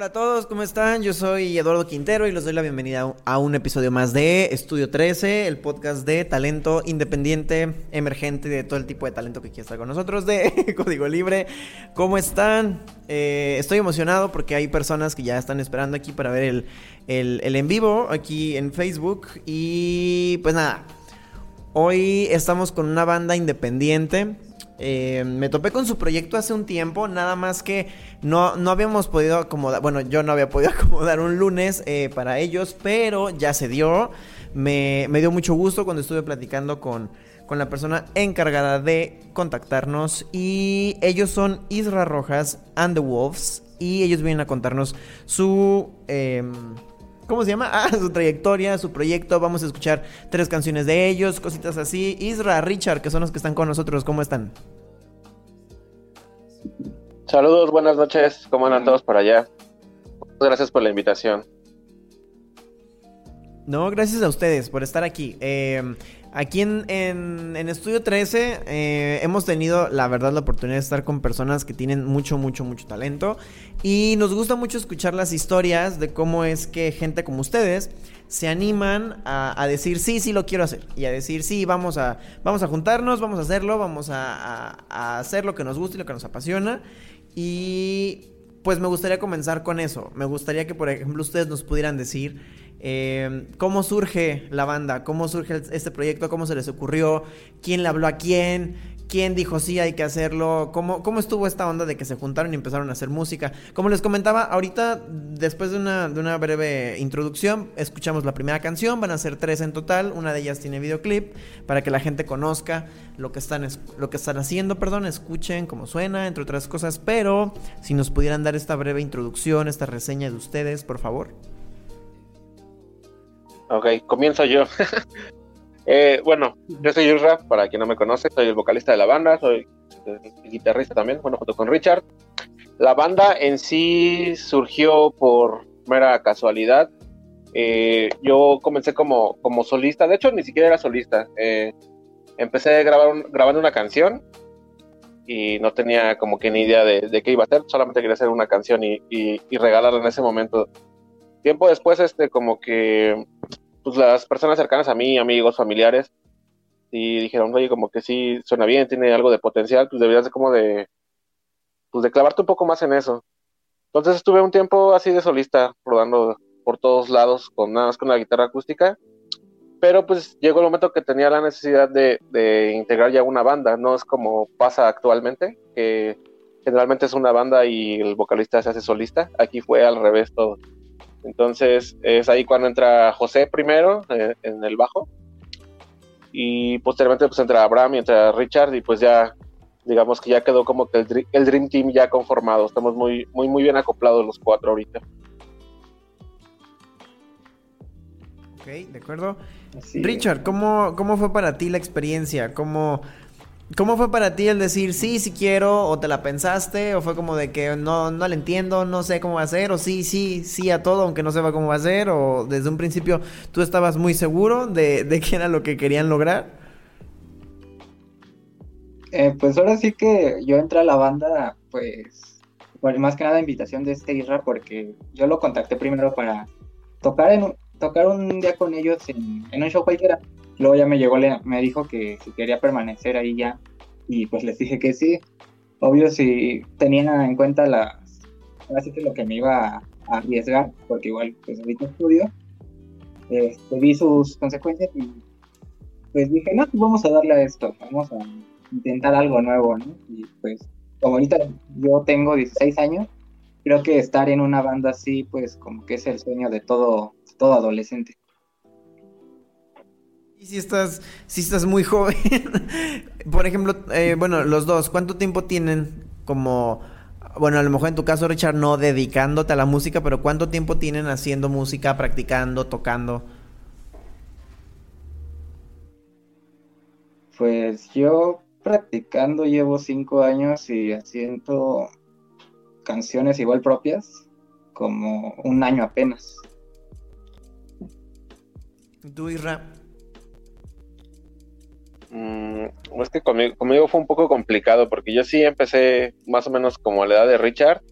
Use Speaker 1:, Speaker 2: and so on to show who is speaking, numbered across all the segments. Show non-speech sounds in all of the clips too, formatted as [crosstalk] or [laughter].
Speaker 1: Hola a todos, ¿cómo están? Yo soy Eduardo Quintero y les doy la bienvenida a un episodio más de Estudio 13, el podcast de talento independiente, emergente, de todo el tipo de talento que quiera estar con nosotros, de [laughs] Código Libre. ¿Cómo están? Eh, estoy emocionado porque hay personas que ya están esperando aquí para ver el, el, el en vivo aquí en Facebook. Y pues nada, hoy estamos con una banda independiente. Eh, me topé con su proyecto hace un tiempo, nada más que no, no habíamos podido acomodar, bueno, yo no había podido [laughs] acomodar un lunes eh, para ellos, pero ya se dio. Me, me, dio mucho gusto cuando estuve platicando con, con la persona encargada de contactarnos y ellos son Isra Rojas and the Wolves y ellos vienen a contarnos su... Eh, ¿Cómo se llama? Ah, su trayectoria, su proyecto. Vamos a escuchar tres canciones de ellos, cositas así. Isra, Richard, que son los que están con nosotros, ¿cómo están?
Speaker 2: Saludos, buenas noches. ¿Cómo andan todos por allá? Muchas gracias por la invitación.
Speaker 1: No, gracias a ustedes por estar aquí. Eh, aquí en, en, en, Estudio 13 eh, hemos tenido, la verdad, la oportunidad de estar con personas que tienen mucho, mucho, mucho talento. Y nos gusta mucho escuchar las historias de cómo es que gente como ustedes se animan a, a decir, sí, sí lo quiero hacer. Y a decir, sí, vamos a, vamos a juntarnos, vamos a hacerlo, vamos a, a, a hacer lo que nos gusta y lo que nos apasiona. Y pues me gustaría comenzar con eso. Me gustaría que, por ejemplo, ustedes nos pudieran decir eh, cómo surge la banda, cómo surge este proyecto, cómo se les ocurrió, quién le habló a quién, quién dijo sí, hay que hacerlo, cómo, cómo estuvo esta onda de que se juntaron y empezaron a hacer música. Como les comentaba, ahorita, después de una, de una breve introducción, escuchamos la primera canción, van a ser tres en total, una de ellas tiene videoclip, para que la gente conozca lo que están, lo que están haciendo, perdón, escuchen cómo suena, entre otras cosas, pero si nos pudieran dar esta breve introducción, esta reseña de ustedes, por favor.
Speaker 2: Ok, comienzo yo. [laughs] eh, bueno, yo soy Yurra, para quien no me conoce, soy el vocalista de la banda, soy el guitarrista también, bueno, junto con Richard. La banda en sí surgió por mera casualidad. Eh, yo comencé como, como solista, de hecho ni siquiera era solista. Eh, empecé grabar grabando una canción y no tenía como que ni idea de, de qué iba a hacer, solamente quería hacer una canción y, y, y regalarla en ese momento. Tiempo después, este, como que pues las personas cercanas a mí, amigos, familiares, y dijeron, oye, como que sí suena bien, tiene algo de potencial, pues deberías de como de, pues de clavarte un poco más en eso. Entonces estuve un tiempo así de solista, rodando por todos lados, con nada más con la guitarra acústica, pero pues llegó el momento que tenía la necesidad de, de integrar ya una banda, no es como pasa actualmente, que generalmente es una banda y el vocalista se hace solista, aquí fue al revés todo. Entonces es ahí cuando entra José primero eh, en el bajo y posteriormente pues entra Abraham y entra Richard y pues ya digamos que ya quedó como que el, el, Dream Team ya conformado. Estamos muy muy muy bien acoplados los cuatro ahorita.
Speaker 1: Ok, de acuerdo. Así Richard, ¿cómo, ¿cómo fue para ti la experiencia? ¿Cómo, ¿Cómo fue para ti el decir sí, sí quiero, o te la pensaste, o fue como de que no, no le entiendo, no sé cómo va a ser, o sí, sí, sí a todo, aunque no sepa cómo va a ser, o desde un principio tú estabas muy seguro de, de qué era lo que querían lograr?
Speaker 3: Eh, pues ahora sí que yo entré a la banda, pues, más que nada invitación de este Isra, porque yo lo contacté primero para tocar en tocar un día con ellos en, en un show cualquiera. Luego ya me llegó, me dijo que si quería permanecer ahí ya. Y pues les dije que sí. Obvio, si tenían en cuenta las, así lo que me iba a arriesgar, porque igual pues ahorita estudio, este, vi sus consecuencias y pues dije, no, pues vamos a darle a esto, vamos a intentar algo nuevo, ¿no? Y pues como ahorita yo tengo 16 años, creo que estar en una banda así, pues como que es el sueño de todo, todo adolescente.
Speaker 1: Y si estás, si estás muy [laughs] joven, por ejemplo, eh, bueno, los dos, ¿cuánto tiempo tienen como, bueno, a lo mejor en tu caso, Richard, no dedicándote a la música, pero cuánto tiempo tienen haciendo música, practicando, tocando?
Speaker 3: Pues yo practicando llevo cinco años y haciendo canciones igual propias como un año apenas.
Speaker 1: ¿Tú, Isra?
Speaker 2: Mm, es que conmigo, conmigo fue un poco complicado porque yo sí empecé más o menos como a la edad de Richard,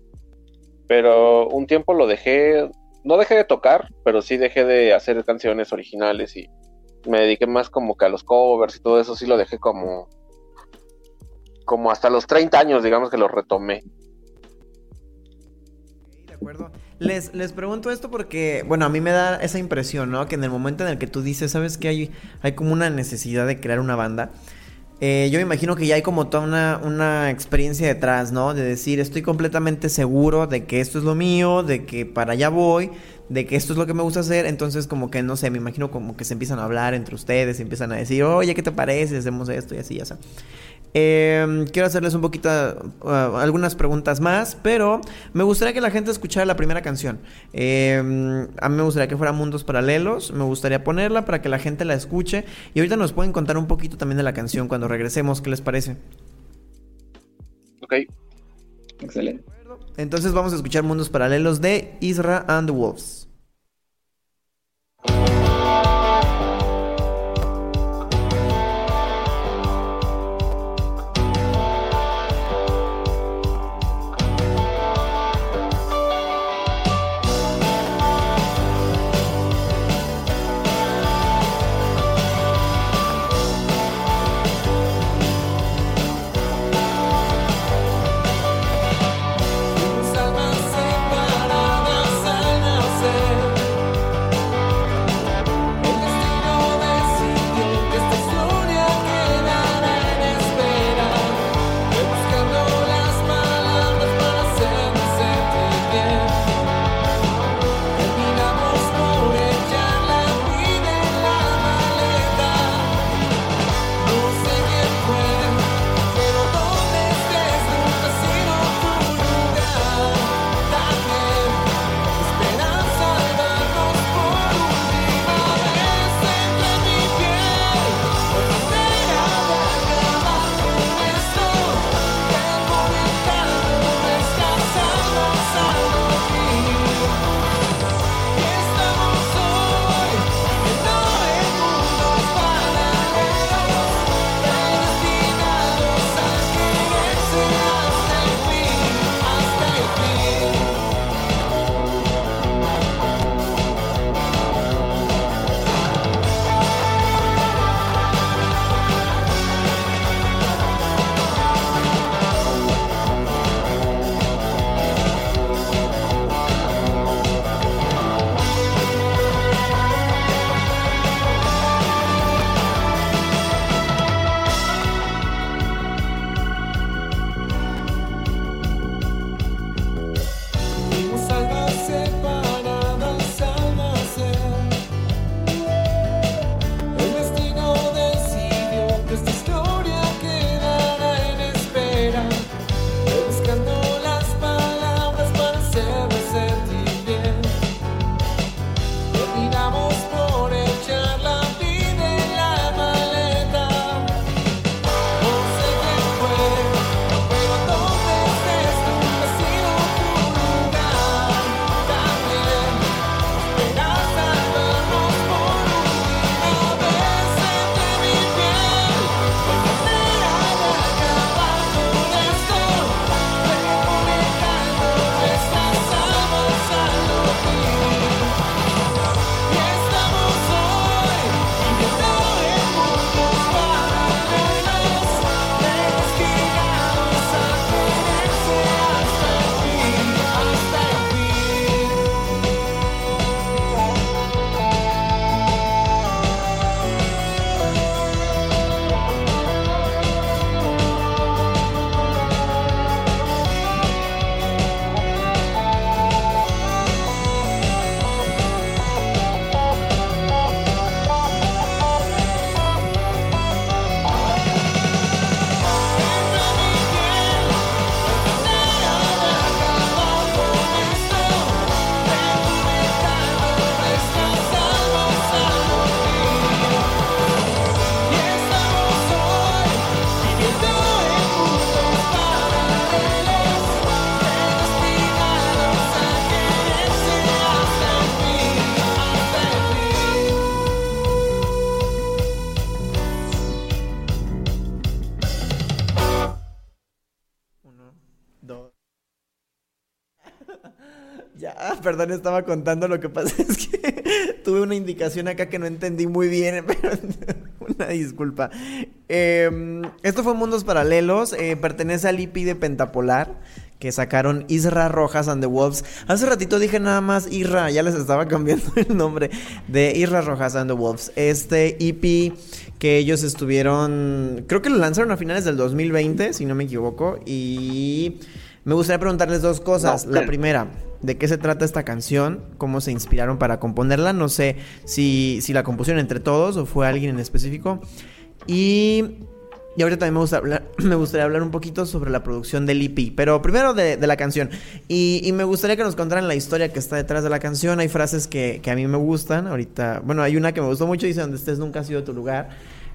Speaker 2: pero un tiempo lo dejé, no dejé de tocar, pero sí dejé de hacer canciones originales y me dediqué más como que a los covers y todo eso, sí lo dejé como como hasta los 30 años, digamos que lo retomé.
Speaker 1: de acuerdo. Les, les pregunto esto porque, bueno, a mí me da esa impresión, ¿no? Que en el momento en el que tú dices, ¿sabes que hay, hay como una necesidad de crear una banda? Eh, yo me imagino que ya hay como toda una, una, experiencia detrás, ¿no? De decir, estoy completamente seguro de que esto es lo mío, de que para allá voy, de que esto es lo que me gusta hacer. Entonces, como que, no sé, me imagino como que se empiezan a hablar entre ustedes, empiezan a decir, oye, ¿qué te parece? Hacemos esto y así, ya sabes. Eh, quiero hacerles un poquito, uh, algunas preguntas más, pero me gustaría que la gente escuchara la primera canción. Eh, a mí me gustaría que fuera Mundos Paralelos, me gustaría ponerla para que la gente la escuche y ahorita nos pueden contar un poquito también de la canción cuando regresemos, ¿qué les parece?
Speaker 2: Ok.
Speaker 3: Excelente.
Speaker 1: Entonces vamos a escuchar Mundos Paralelos de Isra and the Wolves. Perdón, estaba contando. Lo que pasa [laughs] es que tuve una indicación acá que no entendí muy bien, [laughs] pero una disculpa. Em, esto fue Mundos Paralelos. Eh, pertenece al IP de Pentapolar que sacaron Isra Rojas and the Wolves. Hace ratito dije nada más Isra, ya les estaba cambiando [laughs] el nombre de Isra Rojas and the Wolves. Este EP que ellos estuvieron, creo que lo lanzaron a finales del 2020, si no me equivoco, y me gustaría preguntarles dos cosas. La primera, ¿de qué se trata esta canción? ¿Cómo se inspiraron para componerla? No sé si, si la compusieron entre todos o fue alguien en específico. Y y ahorita también me, gusta hablar, [clears throat] me gustaría hablar un poquito sobre la producción del EP. Pero primero de, la canción. Y, me gustaría que nos contaran la historia que está detrás de la canción. Hay frases que, a mí me gustan. Ahorita, bueno, hay una que me gustó mucho. Dice, donde estés nunca ha sido tu lugar.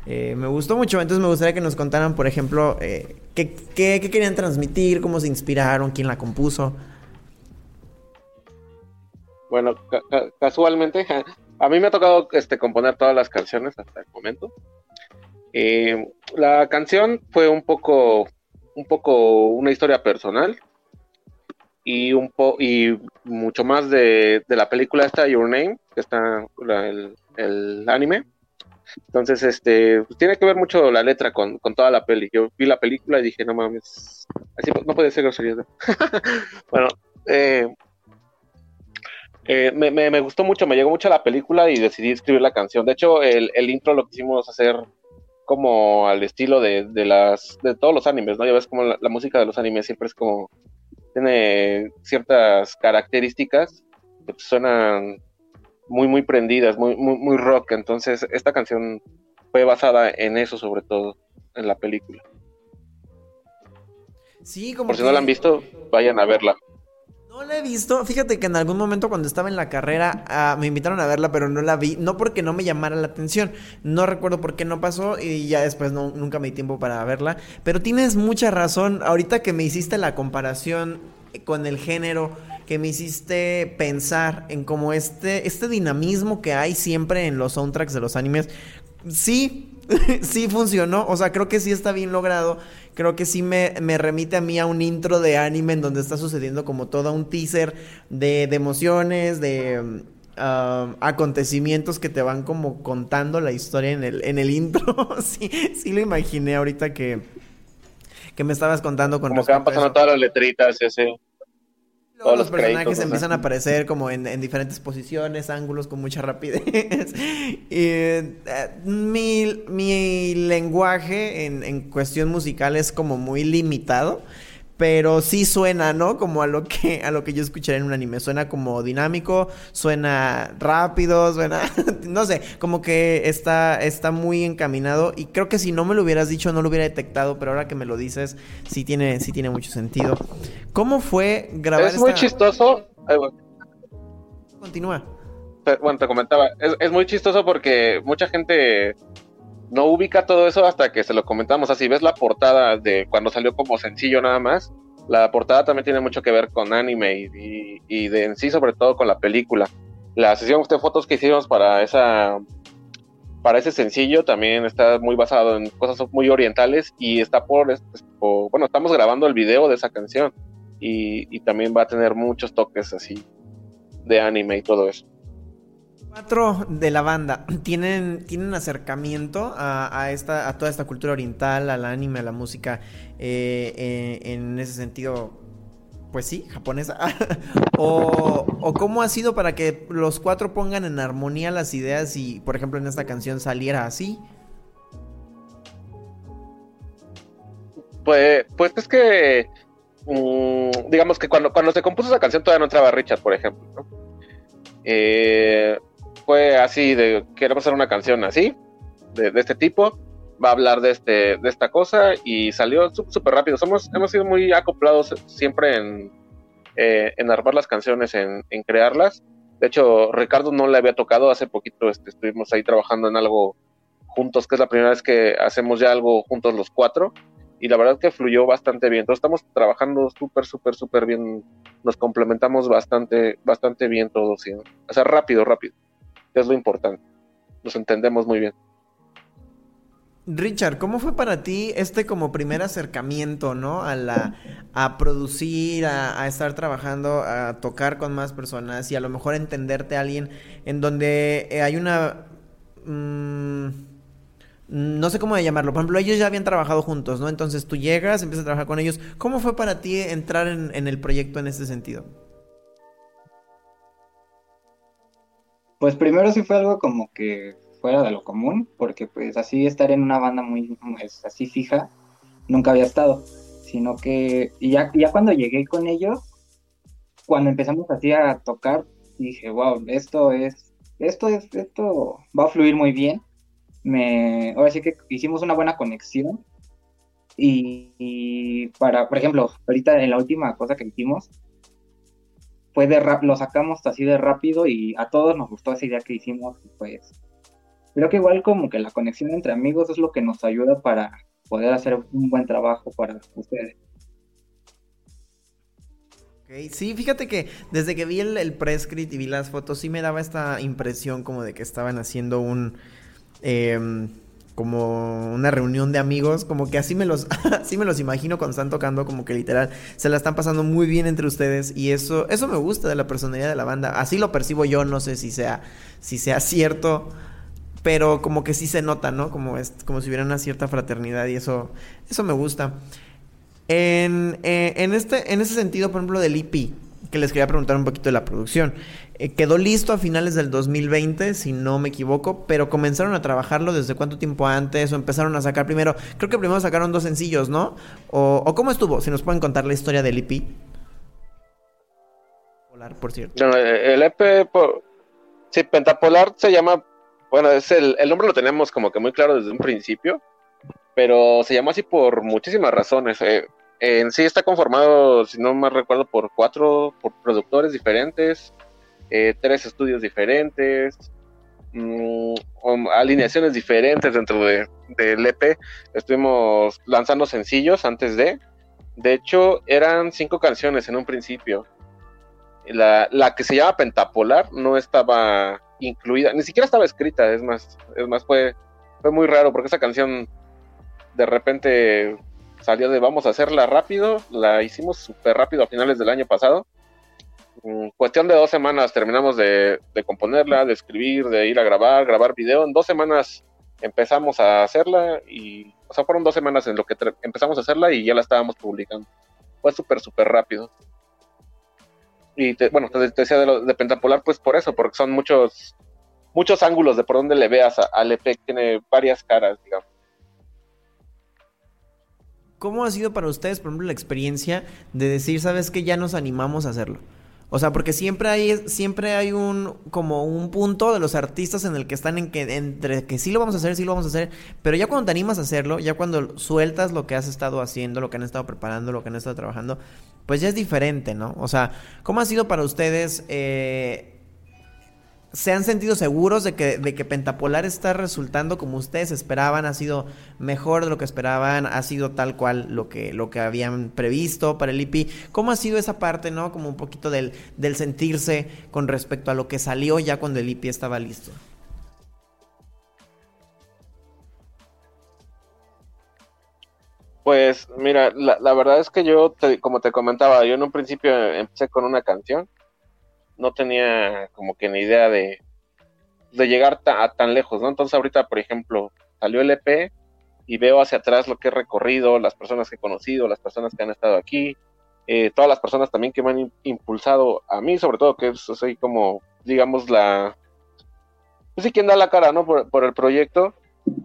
Speaker 1: Eh, me gustó mucho. Entonces me gustaría que nos contaran, por ejemplo, eh, qué, querían transmitir, cómo se inspiraron, quién la compuso.
Speaker 2: Bueno, casualmente, a mí me ha tocado este, componer todas las canciones hasta el momento. Eh, la canción fue un poco, un poco una historia personal y un po y mucho más de, la película esta Your Name, que está el, anime. Entonces, este, pues tiene que ver mucho la letra con, toda la peli. Yo vi la película y dije, no mames, así no puede ser grosería. [laughs] bueno, eh, eh, me, me, gustó mucho, me llegó mucho la película y decidí escribir la canción. De hecho, el, el intro lo quisimos hacer como al estilo de, de, las de todos los animes, ¿no? Ya ves como la, música de los animes siempre es como tiene ciertas características que suenan muy muy prendidas, muy muy muy rock, entonces esta canción fue basada en eso sobre todo en la película.
Speaker 1: Sí, como
Speaker 2: Por si no la han visto, vayan a verla.
Speaker 1: No la he visto. Fíjate que en algún momento cuando estaba en la carrera ah, me invitaron a verla, pero no la vi. No porque no me llamara la atención. No recuerdo por qué no pasó y ya después no, nunca me di tiempo para verla. Pero tienes mucha razón. Ahorita que me hiciste la comparación con el género, que me hiciste pensar en cómo este, este dinamismo que hay siempre en los soundtracks de los animes. Sí, [laughs] sí funcionó, o sea, creo que sí está bien logrado. Creo que sí me, remite a mí a un intro de anime en donde está sucediendo como todo un teaser de, emociones, de um, acontecimientos que te van como contando la historia en el, en el intro. [laughs] sí, sí lo imaginé ahorita que, que me estabas contando con
Speaker 2: Como que van pasando todas las letritas, ese.
Speaker 1: Todos los, personajes empiezan a aparecer como en, diferentes posiciones, ángulos, con mucha rapidez. [laughs] Eh, mi, mi, lenguaje en, en, cuestión musical es como muy limitado pero sí suena, ¿no? Como a lo que a lo que yo escucharía en un anime, suena como dinámico, suena rápido, suena [laughs] no sé, como que está está muy encaminado y creo que si no me lo hubieras dicho no lo hubiera detectado, pero ahora que me lo dices sí tiene sí tiene mucho sentido. ¿Cómo fue grabar
Speaker 2: Es muy chistoso.
Speaker 1: Continúa.
Speaker 2: Bueno, te comentaba, es, es muy chistoso porque mucha gente no ubica todo eso hasta que se lo comentamos. Así ves la portada de cuando salió como sencillo nada más. La portada también tiene mucho que ver con anime y, de en sí, sobre todo con la película. La sesión de fotos que hicimos para esa para ese sencillo también está muy basado en cosas muy orientales y está por, bueno, estamos grabando el video de esa canción y, y también va a tener muchos toques así de anime y todo eso
Speaker 1: cuatro de la banda [clears throat] tienen, tienen acercamiento a, esta, a toda esta cultura oriental, al anime, a la música, eh, eh, en ese sentido, pues sí, japonesa. [laughs] o, o, cómo ha sido para que los cuatro pongan en armonía las ideas y, por ejemplo, en esta canción saliera así.
Speaker 2: Pues, pues es que, mm, digamos que cuando, cuando se compuso esa canción todavía no entraba Richard, por ejemplo. ¿no? Eh, fue así de queremos hacer una canción así, de, este tipo, va a hablar de este, de esta cosa, y salió súper rápido. Somos, hemos sido muy acoplados siempre en, eh, en armar las canciones, en, crearlas. De hecho, Ricardo no le había tocado, hace poquito este, estuvimos ahí trabajando en algo juntos, que es la primera vez que hacemos ya algo juntos los cuatro, y la verdad que fluyó bastante bien. Entonces estamos trabajando súper, súper, súper bien, nos complementamos bastante, bastante bien todos, o sea, rápido, rápido es lo importante. Nos entendemos muy bien.
Speaker 1: Richard, ¿cómo fue para ti este como primer acercamiento, ¿no? A la, a producir, a, estar trabajando, a tocar con más personas y a lo mejor entenderte a alguien en donde eh, hay una, mm, no sé cómo llamarlo, por ejemplo, ellos ya habían trabajado juntos, ¿no? Entonces tú llegas, empiezas a trabajar con ellos. ¿Cómo fue para ti entrar en, en el proyecto en este sentido?
Speaker 3: Pues primero sí fue algo como que fuera de lo común, porque pues así estar en una banda muy pues, así fija, nunca había estado, sino que y ya, cuando llegué con ellos, cuando empezamos así a tocar, dije, wow, esto es, esto es, esto va a fluir muy bien. Me, ahora sí que hicimos una buena conexión y, para, por ejemplo, ahorita en la última cosa que hicimos, fue de lo sacamos así de rápido y a todos nos gustó esa idea que hicimos, pues creo que igual como que la conexión entre amigos es lo que nos ayuda para poder hacer un buen trabajo para ustedes.
Speaker 1: Sí, fíjate que desde que vi el, el prescript y vi las fotos, sí me daba esta impresión como de que estaban haciendo un... Em, como una reunión de amigos, como que así me los [laughs] así me los imagino cuando están tocando, como que literal se la están pasando muy bien entre ustedes y eso eso me gusta de la personalidad de la banda. Así lo percibo yo, no sé si sea si sea cierto pero como que sí se nota, ¿no? Como, es, como si hubiera una cierta fraternidad y eso, eso me gusta. En, eh, en, este, en ese sentido, por ejemplo, del IP, que les quería preguntar un poquito de la producción. Eh, quedó listo a finales del 2020, si no me equivoco, pero comenzaron a trabajarlo desde cuánto tiempo antes o empezaron a sacar primero, creo que primero sacaron dos sencillos, ¿no? O, cómo estuvo, si nos pueden contar la historia del IP.
Speaker 2: Polar, por cierto. el EP, sí, Pentapolar se llama bueno, es el, nombre lo tenemos como que muy claro desde un principio, pero se llamó así por muchísimas razones. Eh, en sí está conformado, si no mal recuerdo, por cuatro productores diferentes, eh, tres estudios diferentes, mm, alineaciones diferentes dentro de, del EP. Estuvimos lanzando sencillos antes de. De hecho, eran cinco canciones en un principio. La, la que se llama Pentapolar no estaba incluida, ni siquiera estaba escrita, es más, es más, fue, fue muy raro porque esa canción de repente salió de vamos a hacerla rápido, la hicimos súper rápido a finales del año pasado. En cuestión de dos semanas terminamos de, componerla, de escribir, de ir a grabar, grabar video. En dos semanas empezamos a hacerla y, o sea, fueron dos semanas en lo que empezamos a hacerla y ya la estábamos publicando. Fue súper, súper rápido. Y bueno, te, decía de, lo, de Pentapolar, pues por eso, porque son muchos muchos ángulos de por donde le veas al EP, tiene varias caras, digamos.
Speaker 1: ¿Cómo ha sido para ustedes, por ejemplo, la experiencia de decir, sabes que ya nos animamos a hacerlo? O sea, porque siempre hay, siempre hay un, como un punto de los artistas en el que están en que, entre que sí lo vamos a hacer, sí lo vamos a hacer, pero ya cuando te animas a hacerlo, ya cuando sueltas lo que has estado haciendo, lo que han estado preparando, lo que han estado trabajando, pues ya es diferente, ¿no? O sea, ¿cómo ha sido para ustedes eh, ¿Se han sentido seguros de que, de que Pentapolar está resultando como ustedes esperaban? ¿Ha sido mejor de lo que esperaban? ¿Ha sido tal cual lo que, lo que habían previsto para el IP? ¿Cómo ha sido esa parte, no? Como un poquito del, del sentirse con respecto a lo que salió ya cuando el IP estaba listo.
Speaker 2: Pues mira, la, la verdad es que yo, como te comentaba, yo en un principio empecé con una canción no tenía como que ni idea de, de llegar a tan lejos, ¿no? Entonces ahorita, por ejemplo, salió el EP y veo hacia atrás lo que he recorrido, las personas que he conocido, las personas que han estado aquí, eh, todas las personas también que me han impulsado a mí, sobre todo que soy como, digamos, la... Pues sí, quien da la cara, ¿no? Por, el proyecto,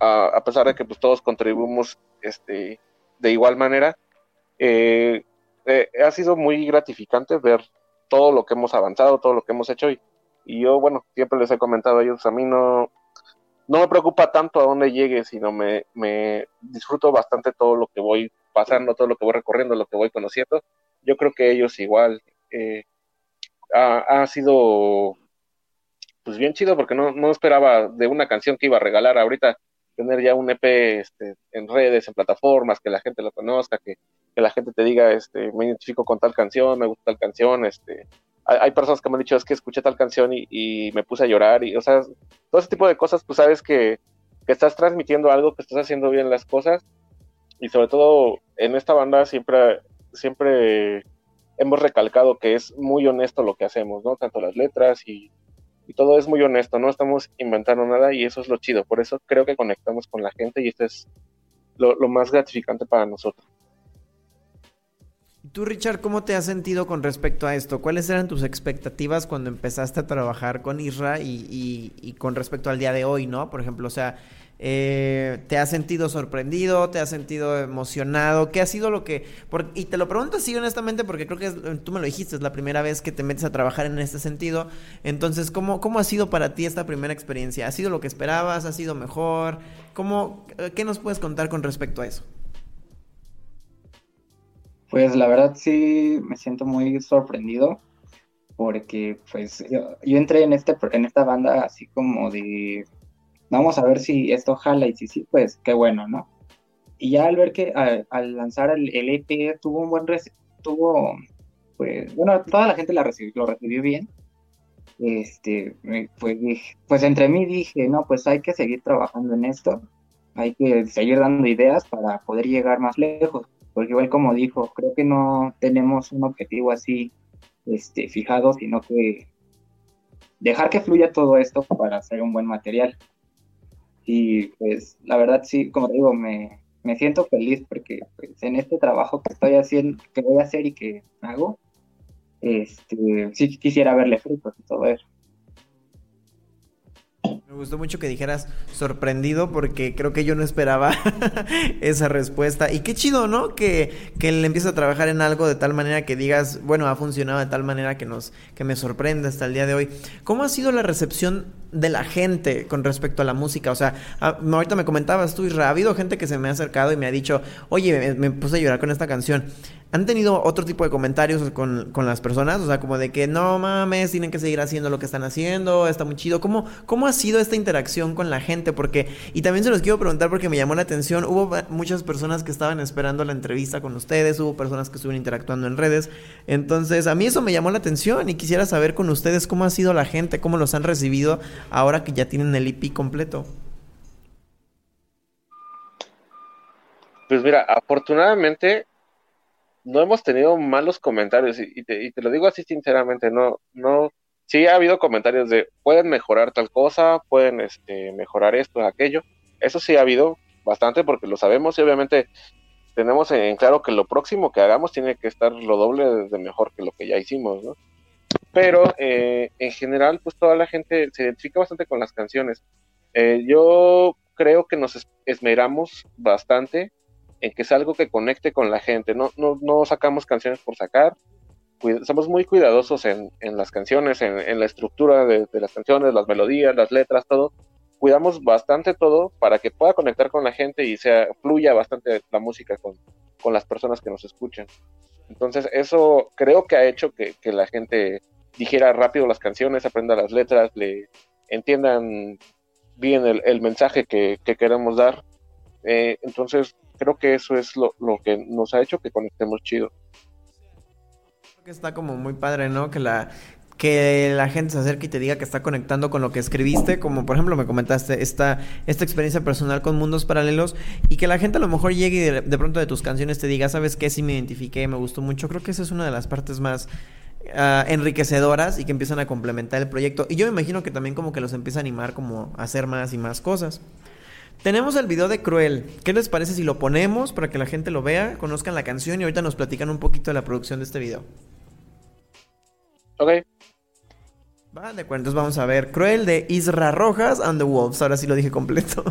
Speaker 2: a, pesar de que pues todos contribuimos este, de igual manera. Eh, eh, ha sido muy gratificante ver todo lo que hemos avanzado, todo lo que hemos hecho. Y, y yo, bueno, siempre les he comentado a ellos, a mí no, no me preocupa tanto a dónde llegue, sino me, me disfruto bastante todo lo que voy pasando, todo lo que voy recorriendo, lo que voy conociendo. Yo creo que ellos igual eh, ha, ha, sido pues bien chido porque no, no esperaba de una canción que iba a regalar ahorita tener ya un EP este, en redes, en plataformas, que la gente lo conozca, que, que, la gente te diga, este, me identifico con tal canción, me gusta tal canción, este, hay, personas que me han dicho, es que escuché tal canción y, y, me puse a llorar, y, o sea, todo ese tipo de cosas, pues sabes que, que estás transmitiendo algo, que estás haciendo bien las cosas y sobre todo en esta banda siempre, siempre hemos recalcado que es muy honesto lo que hacemos, ¿no? Tanto las letras y, todo es muy honesto, no estamos inventando nada y eso es lo chido. Por eso creo que conectamos con la gente y esto es lo, lo más gratificante para nosotros.
Speaker 1: Tú, Richard, ¿cómo te has sentido con respecto a esto? ¿Cuáles eran tus expectativas cuando empezaste a trabajar con Isra y, y, con respecto al día de hoy, no? Por ejemplo, o sea, eh, ¿te has sentido sorprendido? ¿Te has sentido emocionado? ¿Qué ha sido lo que...? y te lo pregunto así honestamente porque creo que tú me lo dijiste, es la primera vez que te metes a trabajar en este sentido. Entonces, ¿cómo, cómo ha sido para ti esta primera experiencia? ¿Ha sido lo que esperabas? ¿Ha sido mejor? ¿Cómo, ¿Qué nos puedes contar con respecto a eso?
Speaker 3: Pues la verdad sí me siento muy sorprendido porque pues yo, entré en este en esta banda así como de vamos a ver si esto jala y si sí pues qué bueno no y ya al ver que al, lanzar el, EP tuvo un buen tuvo pues bueno toda la gente la recibió, lo recibió bien. Este pues dije, pues entre mí dije no pues hay que seguir trabajando en esto hay que seguir dando ideas para poder llegar más lejos porque igual como dijo, creo que no tenemos un objetivo así este, fijado, sino que dejar que fluya todo esto para hacer un buen material. Y pues la verdad sí, como digo, me, siento feliz porque pues, en este trabajo que estoy haciendo, que voy a hacer y que hago, este, sí quisiera verle frutos y todo eso.
Speaker 1: Me gustó mucho que dijeras sorprendido porque creo que yo no esperaba [laughs] esa respuesta. Y qué chido, ¿no? Que, que él empiece a trabajar en algo de tal manera que digas, bueno, ha funcionado de tal manera que nos que me sorprende hasta el día de hoy. ¿Cómo ha sido la recepción de la gente con respecto a la música? O sea, ahorita me comentabas tú, Isra, ha habido gente que se me ha acercado y me ha dicho, oye, me puse a llorar con esta canción. ¿Han tenido otro tipo de comentarios con, las personas? O sea, como de que no mames, tienen que seguir haciendo lo que están haciendo, está muy chido. ¿Cómo, ¿Cómo ha sido esta interacción con la gente? Porque, y también se los quiero preguntar porque me llamó la atención, hubo muchas personas que estaban esperando la entrevista con ustedes, hubo personas que estuvieron interactuando en redes. Entonces, a mí eso me llamó la atención y quisiera saber con ustedes cómo ha sido la gente, cómo los han recibido ahora que ya tienen el IP completo.
Speaker 2: Pues mira, afortunadamente no hemos tenido malos comentarios y, te, lo digo así sinceramente, no, no, sí ha habido comentarios de pueden mejorar tal cosa, pueden este, mejorar esto, aquello, eso sí ha habido bastante porque lo sabemos y obviamente tenemos en claro que lo próximo que hagamos tiene que estar lo doble de mejor que lo que ya hicimos, ¿no? Pero eh, en general, pues toda la gente se identifica bastante con las canciones. Eh, yo creo que nos esmeramos bastante en que es algo que conecte con la gente. No, no, no sacamos canciones por sacar. Somos muy cuidadosos en, en las canciones, en, la estructura de, las canciones, las melodías, las letras, todo. Cuidamos bastante todo para que pueda conectar con la gente y sea, fluya bastante la música con, con las personas que nos escuchan. Entonces, eso creo que ha hecho que, que la gente dijera rápido las canciones, aprenda las letras, le entiendan bien el, el mensaje que, que, queremos dar. Eh, entonces, creo que eso es lo, que nos ha hecho que conectemos chido.
Speaker 1: Está como muy padre, ¿no? Que la, que la gente se acerque y te diga que está conectando con lo que escribiste, como por ejemplo me comentaste esta, esta experiencia personal con mundos paralelos, y que la gente a lo mejor llegue y de, pronto de tus canciones te diga, ¿sabes qué? Sí me identifiqué, me gustó mucho. Creo que esa es una de las partes más ah, enriquecedoras y que empiezan a complementar el proyecto. Y yo me imagino que también como que los empieza a animar como a hacer más y más cosas. Tenemos el video de Cruel. ¿Qué les parece si lo ponemos para que la gente lo vea, conozcan la canción y ahorita nos platican un poquito de la producción de este video?
Speaker 2: Ok.
Speaker 1: De acuerdo, entonces vamos a ver Cruel de Isra Rojas and the Wolves. Ahora sí lo dije completo.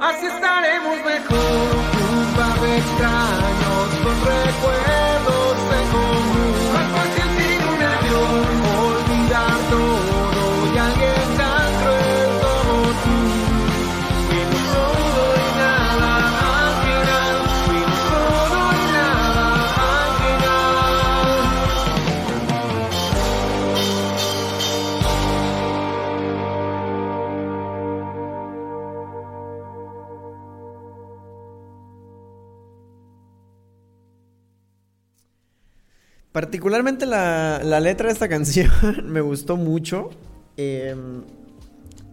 Speaker 4: Así estaremos mejor, un par de extraños con recuerdos
Speaker 1: Particularmente la, la letra de esta [laughs] canción me gustó mucho. Eh,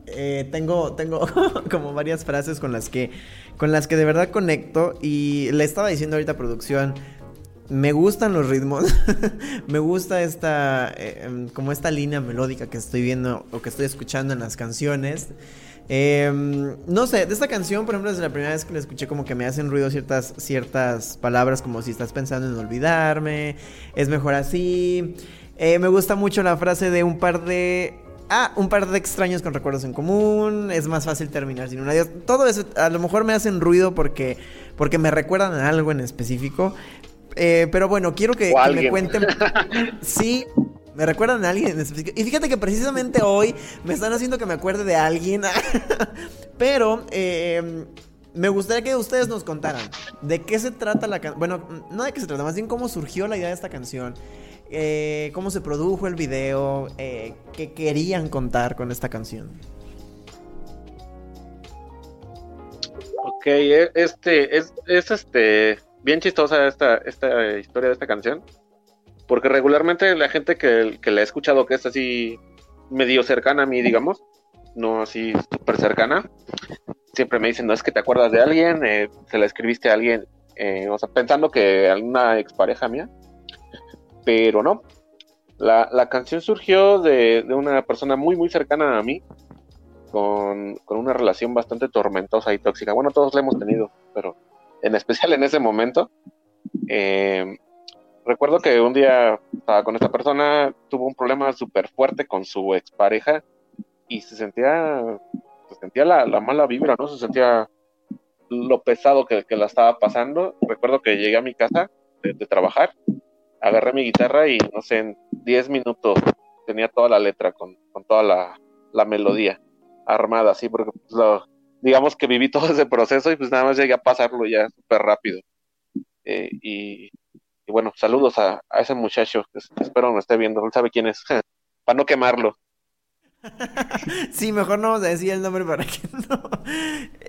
Speaker 1: eh, tengo tengo [laughs] como varias frases con las que con las que de verdad conecto y le estaba diciendo ahorita a producción me gustan los ritmos [laughs] me gusta esta eh, em, como esta línea melódica que estoy viendo o que estoy escuchando en las canciones Em, no sé, de esta canción, por ejemplo, desde la primera vez que la escuché, como que me hacen ruido ciertas, ciertas palabras, como si estás pensando en olvidarme, es mejor así. Eh, me gusta mucho la frase de un par de. Ah, un par de extraños con recuerdos en común. Es más fácil terminar sin un adiós. Todo eso a lo mejor me hacen ruido porque, porque me recuerdan a algo en específico. Eh, pero bueno, quiero que, que me cuenten. [laughs] Sí, me recuerdan a alguien en específico. Y fíjate que precisamente hoy me están haciendo que me acuerde de alguien. [laughs] Pero eh, me gustaría que ustedes nos contaran de qué se trata la canción. Bueno, no de qué se trata, más bien cómo surgió la idea de esta canción. eh, cómo se produjo el video, eh, qué querían contar con esta canción.
Speaker 2: Ok, e- este es, es este bien chistosa esta, esta historia de esta canción. Porque regularmente la gente que, que la ha escuchado, que es así medio cercana a mí, digamos, no así súper cercana, siempre me dicen, no es que te acuerdas de alguien, eh, se la escribiste a alguien, eh, o sea, pensando que alguna expareja mía, pero no. La, la canción surgió de, de una persona muy, muy cercana a mí, con, con una relación bastante tormentosa y tóxica. Bueno, todos la hemos tenido, pero en especial en ese momento. Eh, recuerdo que un día estaba con esta persona, tuvo un problema súper fuerte con su expareja y se sentía, se sentía la, la mala vibra, ¿no? Se sentía lo pesado que, que, la estaba pasando. Recuerdo que llegué a mi casa de, de, trabajar, agarré mi guitarra y no sé, en 10 minutos tenía toda la letra con, con toda la, la, melodía armada, así, porque pues, lo, digamos que viví [laughs] todo ese proceso y pues nada más llegué a pasarlo ya súper rápido. Eh, y, y, bueno, saludos a, ese muchacho, espero no esté viendo, él sabe quién es, [laughs] para no quemarlo. [laughs]
Speaker 1: sí, mejor no vamos a decir el nombre para que [laughs] no.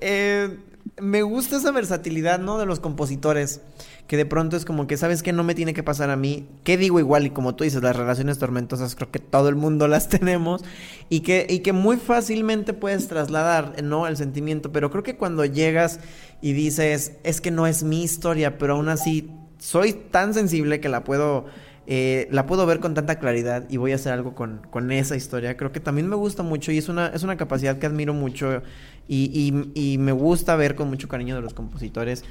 Speaker 1: Eh, me gusta esa versatilidad, ¿no? De los compositores. Que de pronto es como que, ¿sabes qué? No me tiene que pasar a mí. ¿Qué digo igual? Y como tú dices, las relaciones tormentosas creo que todo el mundo las tenemos. Y que, y que muy fácilmente puedes trasladar, ¿no? El sentimiento. Pero creo que cuando llegas y dices, es que no es mi historia, pero aún así soy tan sensible que la puedo eh, la puedo ver con tanta claridad y voy a hacer algo con, con, esa historia. Creo que también me gusta mucho y es una, es una capacidad que admiro mucho y, y, me gusta ver con mucho cariño de los compositores.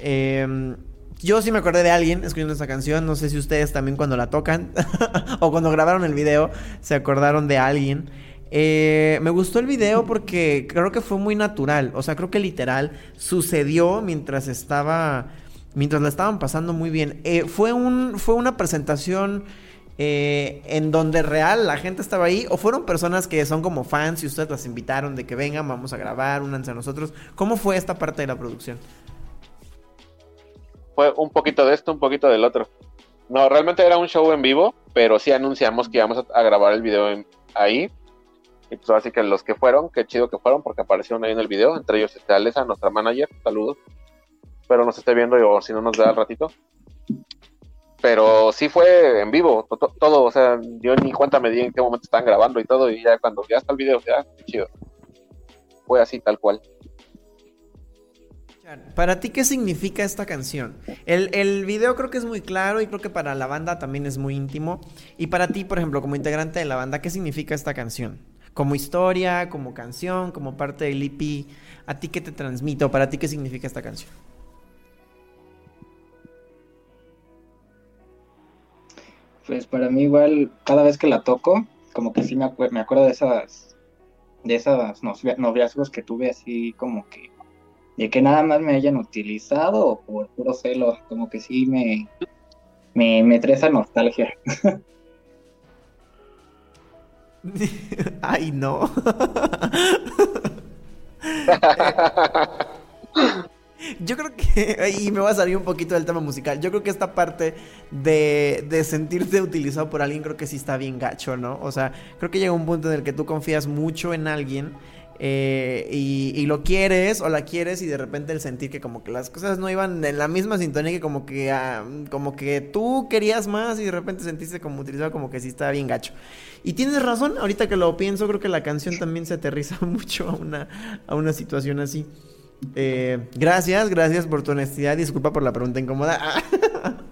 Speaker 1: Eh, yo sí me acordé de alguien escribiendo esta canción, no sé si ustedes también cuando la tocan [laughs] o cuando grabaron el video se acordaron de alguien. Eh, me gustó el video porque creo que fue muy natural, o sea, creo que literal sucedió mientras estaba mientras la estaban pasando muy bien. Eh, fue, un, fue una presentación eh, en donde real la gente estaba ahí, o fueron personas que son como fans y ustedes las invitaron de que vengan, vamos a grabar, únanse a nosotros. ¿Cómo fue esta parte de la producción?
Speaker 2: Fue un poquito de esto, un poquito del otro. No, realmente era un show en vivo, pero sí anunciamos que íbamos a, grabar el video en, ahí. Y pues así que los que fueron, qué chido que fueron, porque aparecieron ahí en el video, entre ellos está Alesa, nuestra manager, saludos pero nos esté viendo o si no nos da al ratito. Pero sí fue en vivo, todo, todo, o sea, yo ni cuenta me di en qué momento estaban grabando y todo, y ya cuando ya está el video, ya, chido. Fue así, tal cual.
Speaker 1: Para ti, ¿qué significa esta canción? El, el, video creo que es muy claro y creo que para la banda también es muy íntimo. Y para ti, por ejemplo, como integrante de la banda, ¿qué significa esta canción? Como historia, como canción, como parte del EP, ¿a ti qué te transmite o para ti qué significa esta canción?
Speaker 3: Pues para mí igual, cada vez que la toco, como que sí me, acu me acuerdo de esas, de esas noviazgos que tuve así como que, de que nada más me hayan utilizado o por puro celo, como que sí me, me, me trae esa nostalgia. [laughs]
Speaker 1: Ay, no. [laughs] [laughs] Y me va a salir un poquito del tema musical, yo creo que esta parte de, de, sentirte utilizado por alguien creo que sí está bien gacho, ¿no? O sea, creo que llega un punto en el que tú confías mucho en alguien eh, y, y, lo quieres o la quieres y de repente el sentir que como que las cosas no iban en la misma sintonía que como que, uh, como que tú querías más y de repente sentiste como utilizado como que sí está bien gacho. Y tienes razón, ahorita que lo pienso creo que la canción también se aterriza [laughs] mucho a una, a una situación así. Eh, gracias, gracias por tu honestidad. Disculpa por la pregunta incómoda. [laughs]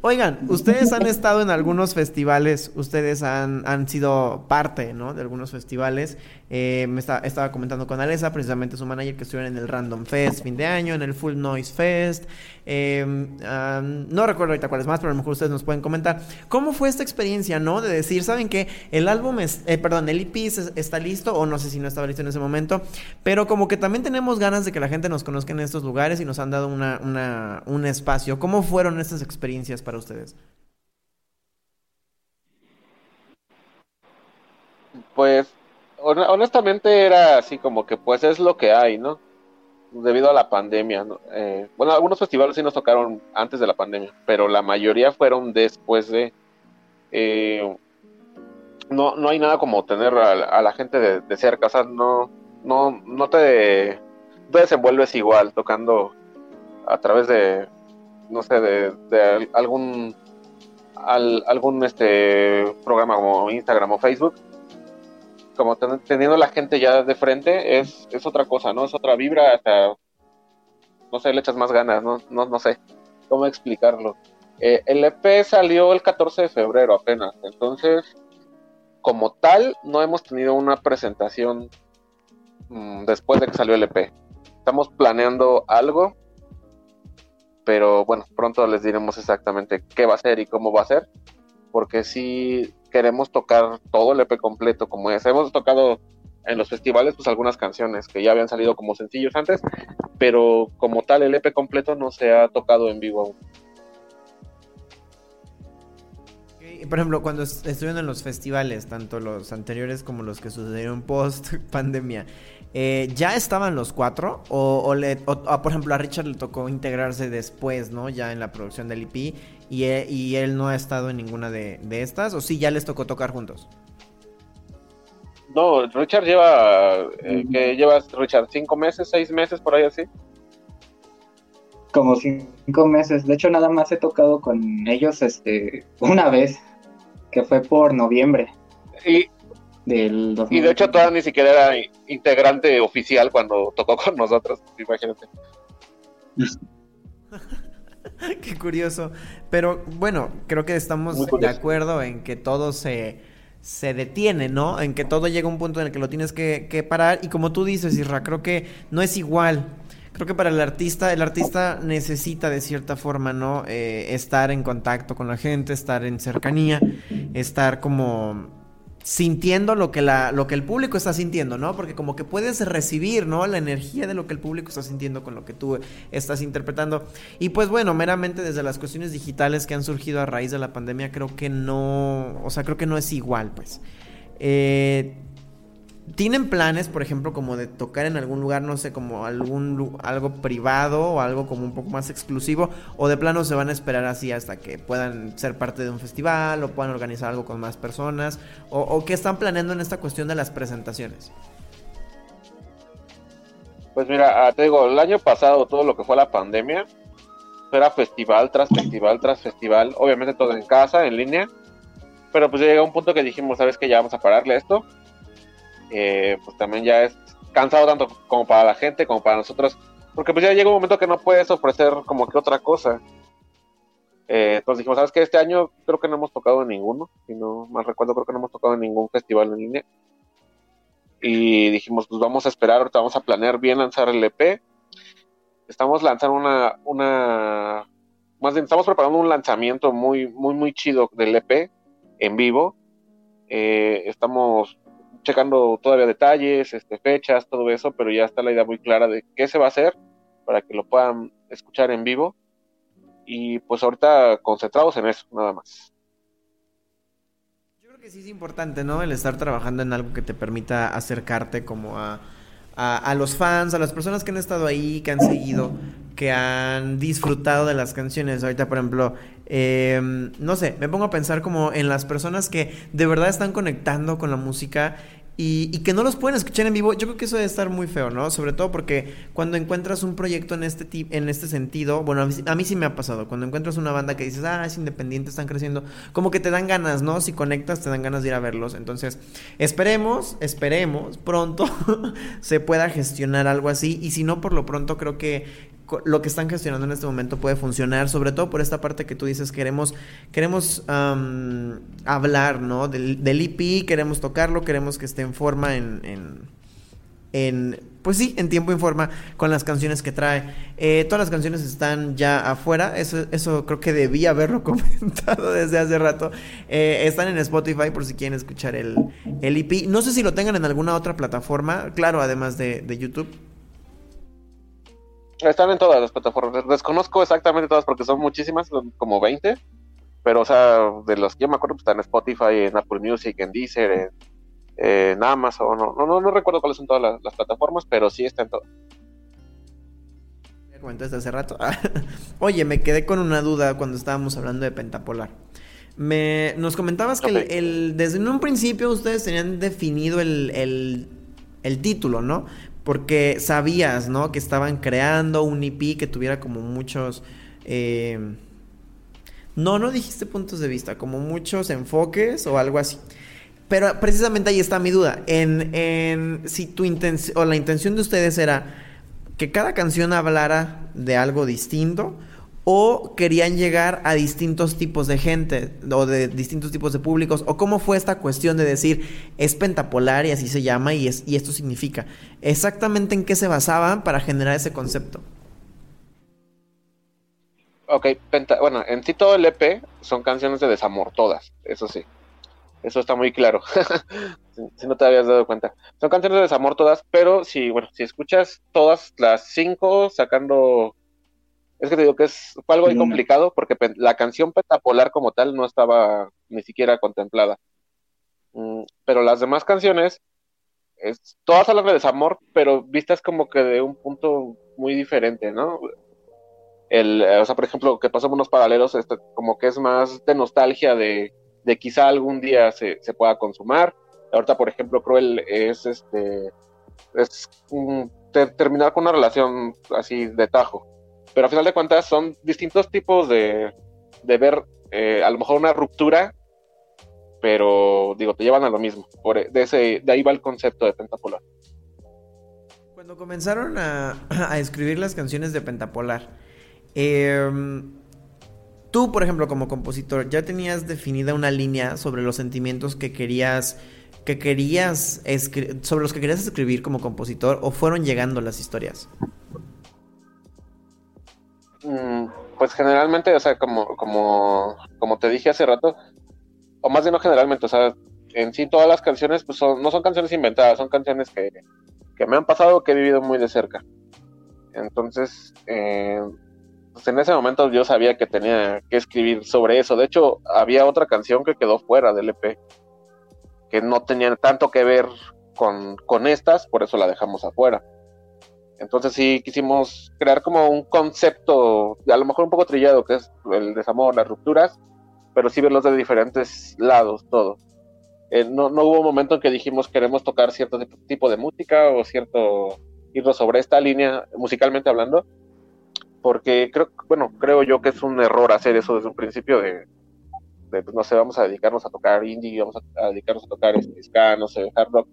Speaker 1: Oigan, ustedes han estado en algunos festivales, ustedes han, han sido parte, ¿no? De algunos festivales. Eh, me estaba comentando con Alesa, precisamente su manager, que estuvieron en el Random Fest fin de año, en el Full Noise Fest. Um, no recuerdo ahorita cuáles más, pero a lo mejor ustedes nos pueden comentar. ¿Cómo fue esta experiencia, no? De decir, ¿saben qué? El álbum, es, eh, perdón, el EP está listo, o no sé si no estaba listo en ese momento, pero como que también tenemos ganas de que la gente nos conozca en estos lugares y nos han dado un espacio. ¿Cómo fueron estas experiencias para ustedes?
Speaker 2: Pues honestamente era así como que pues es lo que hay, ¿no? Debido a la pandemia. Eh, bueno, algunos festivales sí nos tocaron antes de la pandemia, pero la mayoría fueron después de... Eh, no, no hay nada como tener a, a la gente de, de, cerca, o no, no, no te, te desenvuelves igual tocando a través de, no sé, de, de algún, al, algún este programa como Instagram o Facebook, como ten, teniendo la gente ya de frente, es, es otra cosa, ¿no? Es otra vibra, hasta, no sé, le echas más ganas, no, no, no sé cómo explicarlo. Eh, el EP salió el 14 de febrero apenas, entonces, como tal, no hemos tenido una presentación mmm, después de que salió el EP. Estamos planeando algo, pero bueno, pronto les diremos exactamente qué va a ser y cómo va a ser, porque si queremos tocar todo el EP completo como es. Hemos tocado en los festivales pues algunas canciones que ya habían salido como sencillos antes, pero como tal el EP completo no se ha tocado en vivo aún.
Speaker 1: Por ejemplo, cuando estuvieron en los festivales, tanto los anteriores como los que sucedieron post [laughs] pandemia, eh, ¿Ya estaban los cuatro? O, le, por ejemplo, a Richard le tocó integrarse después, ¿no? Ya en la producción del IP. Y, e, y él no ha estado en ninguna de, estas. ¿O sí ya les tocó tocar juntos?
Speaker 2: No, Richard lleva. Eh, ¿Qué llevas, Richard? ¿Cinco meses, seis meses por ahí así?
Speaker 3: Como cinco meses. De hecho, nada más he tocado con ellos este una vez, que fue por noviembre.
Speaker 2: Y, y de hecho todavía ni siquiera era integrante oficial cuando tocó con nosotros, imagínate. [laughs] [laughs]
Speaker 1: Qué curioso. Pero bueno, creo que estamos de acuerdo en que todo se, se detiene, ¿no? En que todo llega a un punto en el que lo tienes que, parar. Y como tú dices, Isra, creo que no es igual. Creo que para el artista, el artista necesita de cierta forma, ¿no? Eh, estar en contacto con la gente, estar en cercanía, estar como sintiendo lo que, la, lo que el público está sintiendo, ¿no? Porque como que puedes recibir, ¿no? La energía de lo que el público está sintiendo con lo que tú estás interpretando. Y pues bueno, meramente desde las cuestiones digitales que han surgido a raíz de la pandemia, creo que no, o sea, creo que no es igual, pues. Eh, ¿Tienen planes, por ejemplo, como de tocar en algún lugar, no sé, como algún algo privado o algo como un poco más exclusivo? ¿O de plano se van a esperar así hasta que puedan ser parte de un festival o puedan organizar algo con más personas? ¿O, qué están planeando en esta cuestión de las presentaciones?
Speaker 2: Pues mira, ah, te digo, el año pasado todo lo que fue la pandemia era festival tras festival tras festival, obviamente todo en casa, en línea, pero pues llega un punto que dijimos, ¿sabes qué? Ya vamos a pararle esto eh, pues también ya es cansado tanto como para la gente como para nosotros, porque pues ya llega un momento que no puedes ofrecer como que otra cosa. Eh, entonces dijimos, ¿sabes qué? Este año creo que no hemos tocado ninguno, si no mal recuerdo, creo que no hemos tocado en ningún festival en línea. Y dijimos, pues vamos a esperar, ahorita vamos a planear bien lanzar el EP. Estamos lanzando una, una, más bien, estamos preparando un lanzamiento muy, muy, muy chido del EP en vivo. Eh, estamos checando todavía detalles, este, fechas, todo eso, pero ya está la idea muy clara de qué se va a hacer para que lo puedan escuchar en vivo. Y pues ahorita concentrados en eso, nada más.
Speaker 1: Yo creo que sí es importante, ¿no? El estar trabajando en algo que te permita acercarte como a, a, los fans, a las personas que han estado ahí, que han seguido, que han disfrutado de las canciones. Ahorita, por ejemplo, em, no sé, me pongo a pensar como en las personas que de verdad están conectando con la música y, que no los pueden escuchar en vivo, yo creo que eso debe estar muy feo, ¿no? Sobre todo porque cuando encuentras un proyecto en este, en este sentido, bueno, a mí, sí me ha pasado, cuando encuentras una banda que dices, ah, es independiente, están creciendo, como que te dan ganas, ¿no? Si conectas, te dan ganas de ir a verlos. Entonces, esperemos, esperemos, pronto [laughs] se pueda gestionar algo así. Y si no, por lo pronto creo que lo que están gestionando en este momento puede funcionar, sobre todo por esta parte que tú dices, queremos, queremos hablar, ¿no? Del, del, IP, queremos tocarlo, queremos que esté en forma en, en, pues sí, en tiempo y forma con las canciones que trae. Eh, todas las canciones están ya afuera, eso, eso creo que debía haberlo [laughs] comentado desde hace rato. Eh, están en Spotify por si quieren escuchar el, el IP. No sé si lo tengan en alguna otra plataforma, claro, además de, de YouTube.
Speaker 2: Están en todas las plataformas. Desconozco exactamente todas porque son muchísimas, son como 20. Pero, o sea, de los que yo me acuerdo, pues están en Spotify, en Apple Music, en Deezer, en, Amazon. No, no, no, recuerdo cuáles son todas las, plataformas, pero sí están todas.
Speaker 1: Comentaste hace rato. [laughs] Oye, me quedé con una duda cuando estábamos hablando de Pentapolar. Me, nos comentabas que el, desde un principio ustedes tenían definido el, el, el título, ¿no? Porque sabías, ¿no? Que estaban creando un IP que tuviera como muchos... Eh, no, no dijiste puntos de vista, como muchos enfoques o algo así. Pero precisamente ahí está mi duda. En, en si tu intención o la intención de ustedes era que cada canción hablara de algo distinto o querían llegar a distintos tipos de gente o de distintos tipos de públicos o cómo fue esta cuestión de decir es pentapolar y así se llama y, es, y esto significa exactamente en qué se basaban para generar ese concepto.
Speaker 2: Ok, Penta, bueno, en sí todo el EP son canciones de desamor, todas, eso sí. Eso está muy claro. [laughs] si, si no te habías dado cuenta. Son canciones de desamor todas, pero si, bueno, si escuchas todas las cinco, sacando. Es que te digo que es, fue algo muy
Speaker 3: Una.
Speaker 2: complicado porque la canción pentapolar como tal no estaba ni siquiera contemplada. Mm, pero las demás canciones, es, todas hablan de desamor, pero vistas como que de un punto muy diferente, ¿no? El, o sea, por ejemplo, que pasamos unos paralelos, este, como que es más de nostalgia de, de quizá algún día se, se pueda consumar. Ahorita, por ejemplo, Cruel es este es ter- terminar con una relación así de tajo. Pero a final de cuentas son distintos tipos de, de ver eh, a lo mejor una ruptura, pero digo, te llevan a lo mismo. Por, e- de, ese, de ahí va el concepto de pentapolar.
Speaker 1: Cuando comenzaron a, [clears throat] a escribir las canciones de Pentapolar, em, tú, por ejemplo, como compositor, ¿ya tenías definida una línea sobre los sentimientos que querías, que querías sobre los que querías escribir como compositor, o fueron llegando las historias?
Speaker 2: Mm, pues generalmente, o sea, como, como, como te dije hace rato, o más bien no generalmente, o sea, en sí todas las canciones pues son, no son canciones inventadas, son canciones que, que me han pasado, que he vivido muy de cerca. Entonces, eh, pues en ese momento yo sabía que tenía que escribir sobre eso. De hecho, había otra canción que quedó fuera del EP, que no tenía tanto que ver con, con estas, por eso la dejamos afuera. Entonces sí quisimos crear como un concepto, a lo mejor un poco trillado, que es el desamor, las rupturas, pero sí verlos de diferentes lados, todo. Eh, no, no hubo un momento en que dijimos queremos tocar cierto tip- tipo de música o cierto irnos sobre esta línea, musicalmente hablando, porque creo, bueno, creo yo que es un error hacer eso desde un principio de, de, pues, no sé, vamos a dedicarnos a tocar indie, vamos a, a dedicarnos a tocar ska, no sé, hard rock.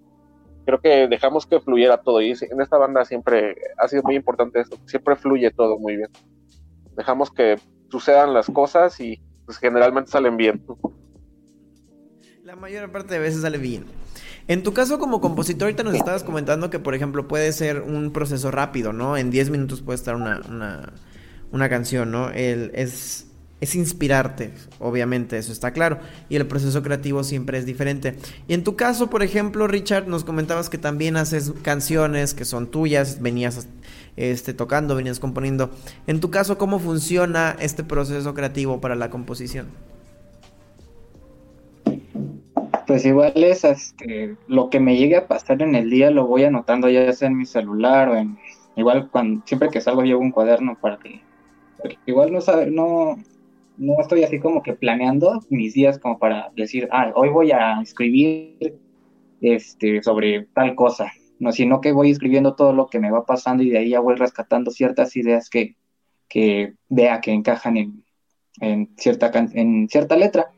Speaker 2: Creo que dejamos que fluyera todo y en esta banda siempre ha sido muy importante esto, siempre fluye todo muy bien. Dejamos que sucedan las cosas y pues generalmente salen bien.
Speaker 1: La mayor parte de veces sale bien. En tu caso como compositor, ahorita nos estabas comentando que, por ejemplo, puede ser un proceso rápido, ¿no? En 10 minutos puede estar una, una, canción, ¿no? El, es, es inspirarte, obviamente, eso está claro. Y el proceso creativo siempre es diferente. Y en tu caso, por ejemplo, Richard, nos comentabas que también haces canciones que son tuyas, venías este, tocando, venías componiendo. En tu caso, ¿cómo funciona este proceso creativo para la composición?
Speaker 3: Pues igual es este, lo que me llegue a pasar en el día lo voy anotando ya sea en mi celular o en igual cuando siempre que salgo llevo un cuaderno para que igual no sabe, no no estoy así como que planeando mis días como para decir, ah, hoy voy a escribir este sobre tal cosa, no, sino que voy escribiendo todo lo que me va pasando y de ahí ya voy rescatando ciertas ideas que, que vea que encajan en, en cierta en cierta letra.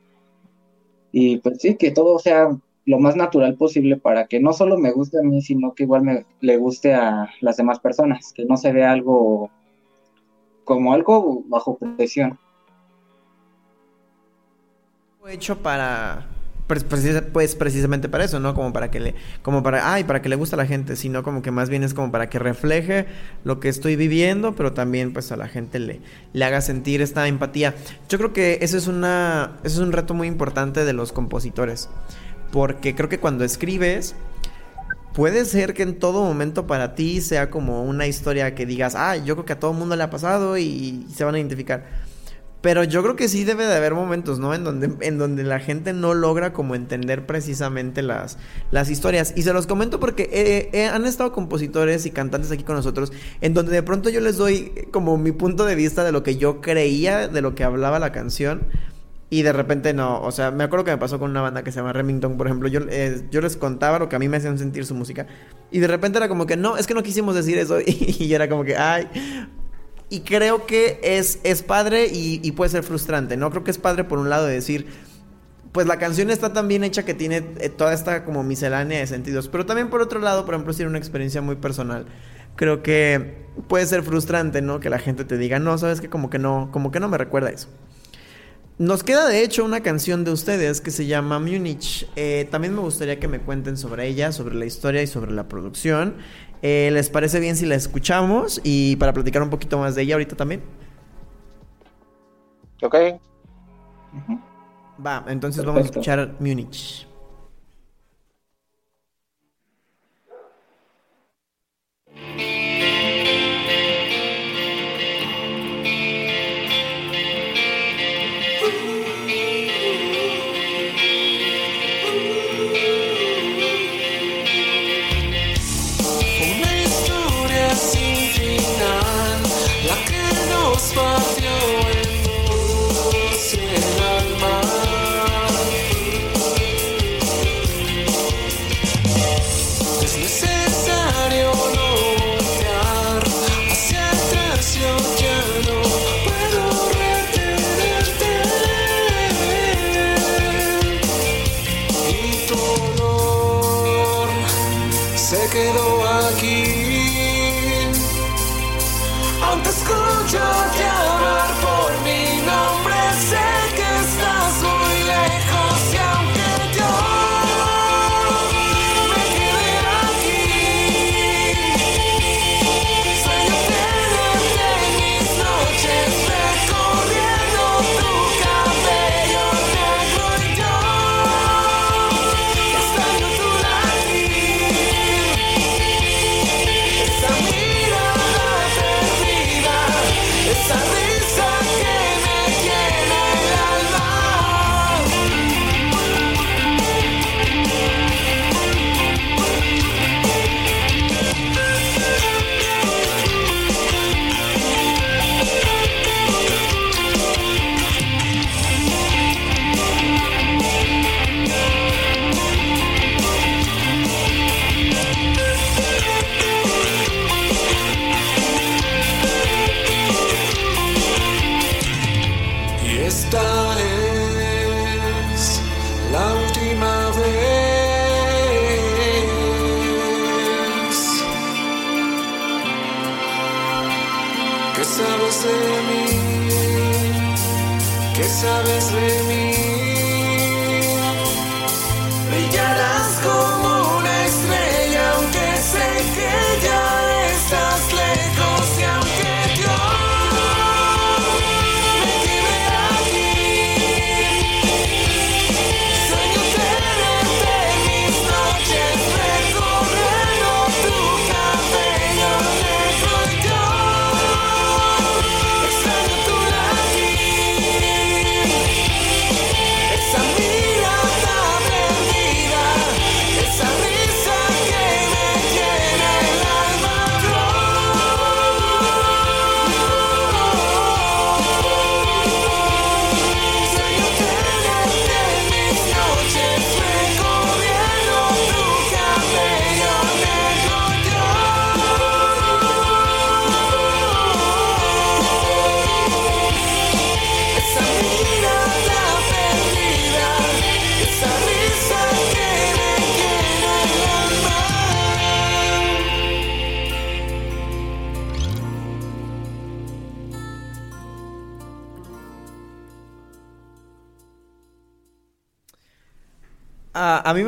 Speaker 3: Y pues sí, que todo sea lo más natural posible para que no solo me guste a mí, sino que igual me, le guste a las demás personas, que no se vea algo como algo bajo presión.
Speaker 1: Hecho para pues, pues, precisamente para eso, ¿no? Como para que le como para ay, para que le guste a la gente, sino como que más bien es como para que refleje lo que estoy viviendo, pero también pues a la gente le le haga sentir esta empatía. Yo creo que eso es una eso es un reto muy importante de los compositores, porque creo que cuando escribes Puede ser que en todo momento para ti sea como una historia que digas, ah, yo creo que a todo el mundo le ha pasado y, y se van a identificar. Pero yo creo que sí debe de haber momentos, ¿no? En donde, en donde la gente no logra como entender precisamente las, las historias. Y se los comento porque eh, eh, han estado compositores y cantantes aquí con nosotros, en donde de pronto yo les doy como mi punto de vista de lo que yo creía, de lo que hablaba la canción. Y de repente no, o sea, me acuerdo que me pasó con una banda que se llama Remington, por ejemplo, yo, eh, yo les contaba lo que a mí me hacían sentir su música y de repente era como que no, es que no quisimos decir eso [laughs] y, yo era como que, ay, y creo que es, es padre y, puede ser frustrante, ¿no? Creo que es padre por un lado de decir, pues la canción está tan bien hecha que tiene eh, toda esta como miscelánea de sentidos, pero también por otro lado, por ejemplo, si tiene una experiencia muy personal, creo que puede ser frustrante, ¿no? Que la gente te diga, no, sabes que como que no, como que no me recuerda eso. Nos queda de hecho una canción de ustedes que se llama Munich. Eh, también me gustaría que me cuenten sobre ella, sobre la historia y sobre la producción. Eh, ¿Les parece bien si la escuchamos? Y para platicar un poquito más de ella ahorita también.
Speaker 2: Ok.
Speaker 4: Va, entonces vamos a escuchar Múnich.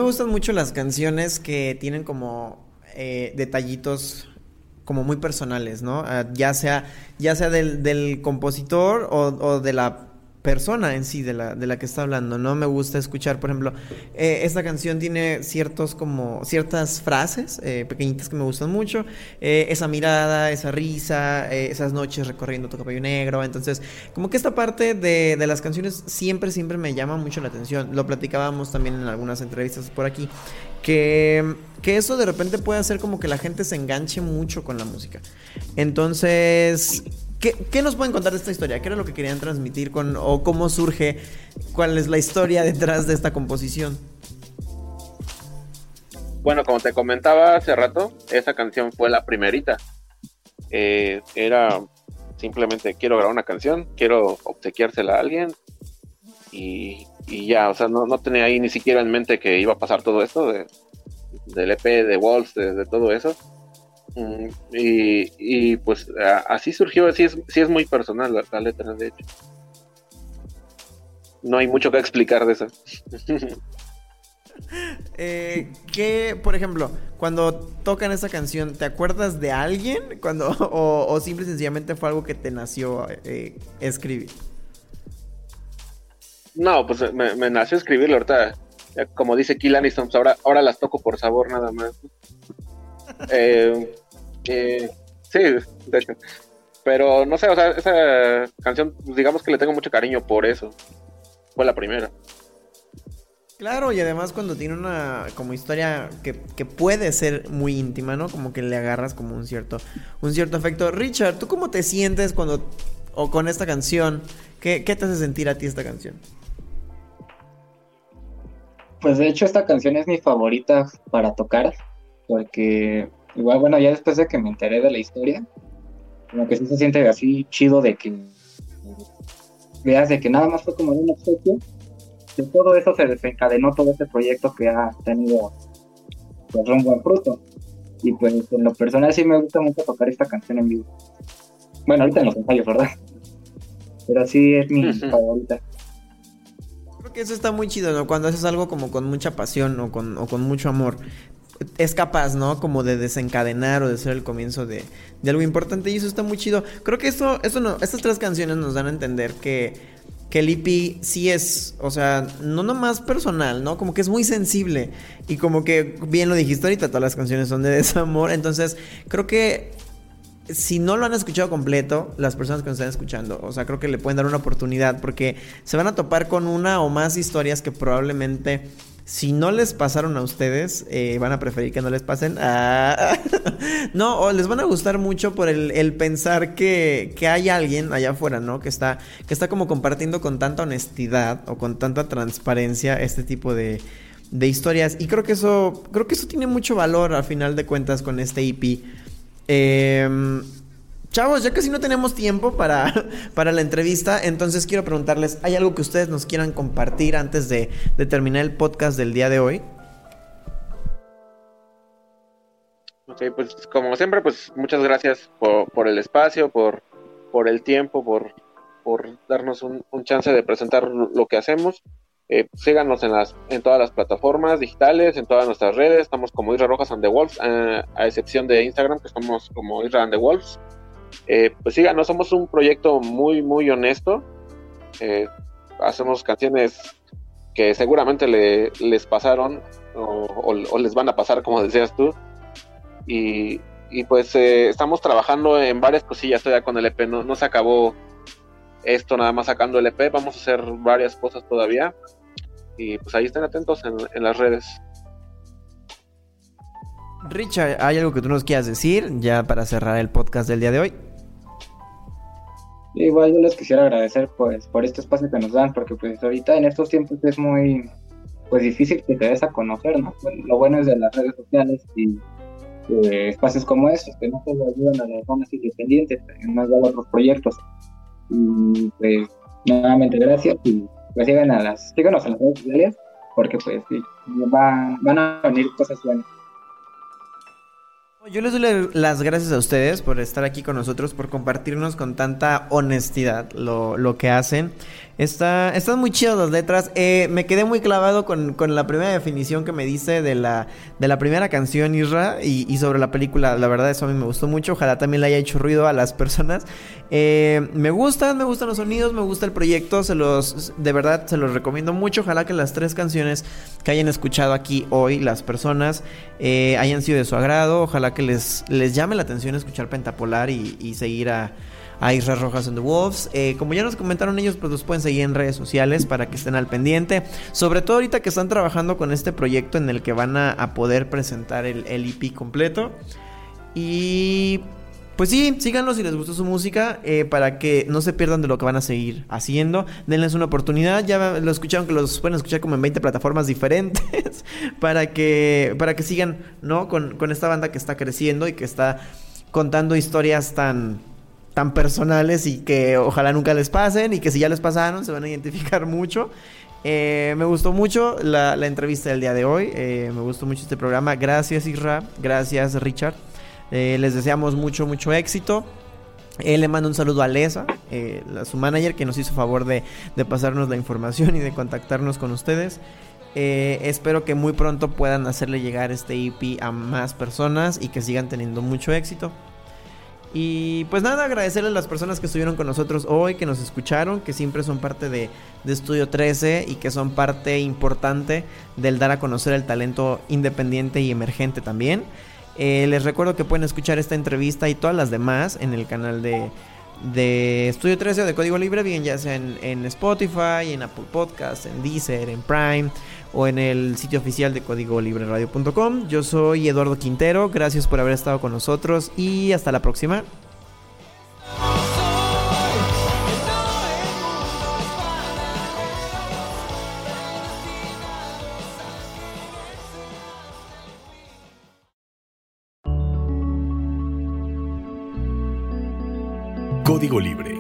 Speaker 4: Gustan mucho las canciones que tienen como eh, detallitos como muy personales, ¿no? Ah, ya sea, ya sea del, del compositor o, o de la persona en sí de la, de la que está hablando, ¿no? Me gusta escuchar, por ejemplo, eh, esta canción tiene ciertos como, ciertas frases eh, pequeñitas que me gustan mucho, eh, esa mirada, esa risa, esas noches recorriendo tu cabello negro, entonces, como que esta parte de, de las canciones siempre, siempre me llama mucho la atención, lo platicábamos también en algunas entrevistas por aquí, que, que eso de repente puede hacer como que la gente se enganche mucho con la música. Entonces, ¿qué, nos pueden contar de esta historia? ¿Qué era lo que querían transmitir con, o cómo surge, cuál es la historia detrás de esta composición?
Speaker 2: Bueno, como te comentaba hace rato, esa canción fue la primerita. Eh, era simplemente quiero grabar una canción, quiero obsequiársela a alguien y, ya, o sea, no, tenía ahí ni siquiera en mente que iba a pasar todo esto de, del EP, de Walls, de todo eso. Mm, Y, y, pues así surgió, sí es, sí es muy personal la, la letra, de hecho. No hay mucho que explicar de eso. [laughs]
Speaker 4: Eh, ¿Qué, por ejemplo, cuando tocan esa canción, ¿te acuerdas de alguien? Cuando, [laughs] o, o simple y sencillamente fue algo que te nació eh, escribir?
Speaker 2: No, pues me, me nació escribirlo ahorita. Como dice Kill Aniston, ahora, ahora las toco por sabor nada más. Eh, eh, sí, de hecho. Pero no sé, o sea, esa canción, pues, digamos que le tengo mucho cariño por eso. Fue la primera.
Speaker 1: Claro, y además cuando tiene una como historia que, que puede ser muy íntima, ¿no? Como que le agarras como un cierto, un cierto efecto. Richard, ¿tú cómo te sientes cuando, o con esta canción? ¿Qué, qué te hace sentir a ti esta canción?
Speaker 3: Pues de hecho esta canción es mi favorita para tocar, porque igual, bueno, ya después de que me enteré de la historia, como que sí se siente así chido de que veas de que nada más fue como un obsequio, de todo eso se desencadenó todo este proyecto que ha tenido pues un buen fruto. Y pues en lo personal sí me gusta mucho tocar esta canción en vivo. Bueno, ahorita en los ensayos, ¿verdad? Pero sí es mi favorita.
Speaker 1: Creo que eso está muy chido, ¿no? Cuando haces algo como con mucha pasión o con, o con mucho amor. Es capaz, ¿no? Como de desencadenar o de ser el comienzo de, de algo importante. Y eso está muy chido. Creo que esto, esto no, estas tres canciones nos dan a entender que, que el EP sí es, o sea, no nomás personal, ¿no? Como que es muy sensible. Y como que bien lo dijiste ahorita, todas las canciones son de [laughs] desamor. Entonces, creo que si no lo han escuchado completo, las personas que nos están escuchando, o sea, creo que le pueden dar una oportunidad porque se van a topar con una o más historias que probablemente, si no les pasaron a ustedes, eh, van a preferir que no les pasen. Ah, [laughs] no, o les van a gustar mucho por el, pensar que, que hay alguien allá afuera, ¿no? Que está, que está como compartiendo con tanta honestidad o con tanta transparencia este tipo de, de historias. Y creo que eso, creo que eso tiene mucho valor al final de cuentas con este EP. Eh, chavos, ya casi no tenemos tiempo para, [laughs] para la entrevista, entonces quiero preguntarles, ¿hay algo que ustedes nos quieran compartir antes de, terminar el podcast del día de hoy?
Speaker 2: Ok, pues como siempre, pues muchas gracias por, por el espacio, por, por el tiempo, por, por darnos un, un chance de presentar lo que hacemos. Eh, síganos en las en todas las plataformas digitales, en todas nuestras redes. Estamos como Isra Rojas and the Wolves, eh, a excepción de Instagram, que estamos como Isra and the Wolves. Eh, pues síganos, somos un proyecto muy, muy honesto. Eh, hacemos canciones que seguramente le, les pasaron o, les van a pasar, como decías tú. Y, y pues eh, estamos trabajando en varias cosillas todavía con el EP. No, no se acabó esto nada más sacando el EP. Vamos a hacer varias cosas todavía. Y pues ahí estén atentos en, en las redes.
Speaker 1: Richard, ¿hay algo que tú nos quieras decir ya para cerrar el podcast del día de hoy?
Speaker 3: Igual yo les quisiera agradecer pues por este espacio que nos dan, porque pues ahorita en estos tiempos es muy pues difícil que te des a conocer, ¿no? Bueno, lo bueno es de las redes sociales y eh, espacios como estos, que no solo ayudan a las zonas independientes, nos dan otros proyectos. Y pues nuevamente gracias y pues sigan a las, síganos en las redes sociales, porque pues sí, va- van a venir cosas buenas.
Speaker 1: Yo les doy la- las gracias a ustedes por estar aquí con nosotros, por compartirnos con tanta honestidad lo, lo que hacen. Está, están muy chidas las letras. Eh, me quedé muy clavado con, con la primera definición que me dice de la, de la primera canción, Isra, y, y sobre la película. La verdad, eso a mí me gustó mucho. Ojalá también le haya hecho ruido a las [laughs] personas. Eh, me gustan, me gustan los sonidos, me gusta el proyecto. Se los, de verdad, se los recomiendo mucho. Ojalá que las tres canciones que hayan escuchado aquí hoy, las personas, eh, hayan sido de su agrado. Ojalá que les, les llame la atención escuchar Pentapolar y, seguir a, a Isra Rojas and the Wolves. Eh, como ya nos comentaron ellos, pues los pueden seguir en redes sociales para que estén al pendiente. Sobre todo ahorita que están trabajando con este proyecto en el que van a, poder presentar el, el EP completo. Y pues sí, síganlos si les gustó su música eh, para que no se pierdan de lo que van a seguir haciendo. Denles una oportunidad. Ya lo escucharon que los pueden escuchar como en 20 plataformas diferentes [laughs] para que para que sigan, ¿no? Con, con esta banda que está creciendo y que está contando historias tan tan personales y que ojalá nunca les pasen y que si ya les pasaron se van a identificar mucho. Eh, me gustó mucho la, la entrevista del día de hoy. eh, me gustó mucho este programa. Gracias Isra. Gracias Richard. Eh, les deseamos mucho, mucho éxito. Eh, le mando un saludo a Lesa, eh, la- su manager, que nos hizo favor de, de pasarnos la información y de contactarnos con ustedes. Eh, espero que muy pronto puedan hacerle llegar este EP a más personas y que sigan teniendo mucho éxito. Y pues nada, agradecerle a las personas que estuvieron con nosotros hoy, que nos escucharon, que siempre son parte de, de Estudio 13 y que son parte importante del dar a conocer el talento independiente y emergente también. Eh, les recuerdo que pueden escuchar esta entrevista y todas las demás en el canal de, de Estudio 13 o de Código Libre, bien ya sea en, en Spotify, en Apple Podcasts, en Deezer, en Prime o en el sitio oficial de códigolibreradio.com. Yo soy Eduardo Quintero, gracias por haber estado con nosotros y hasta la próxima.
Speaker 5: Código Libre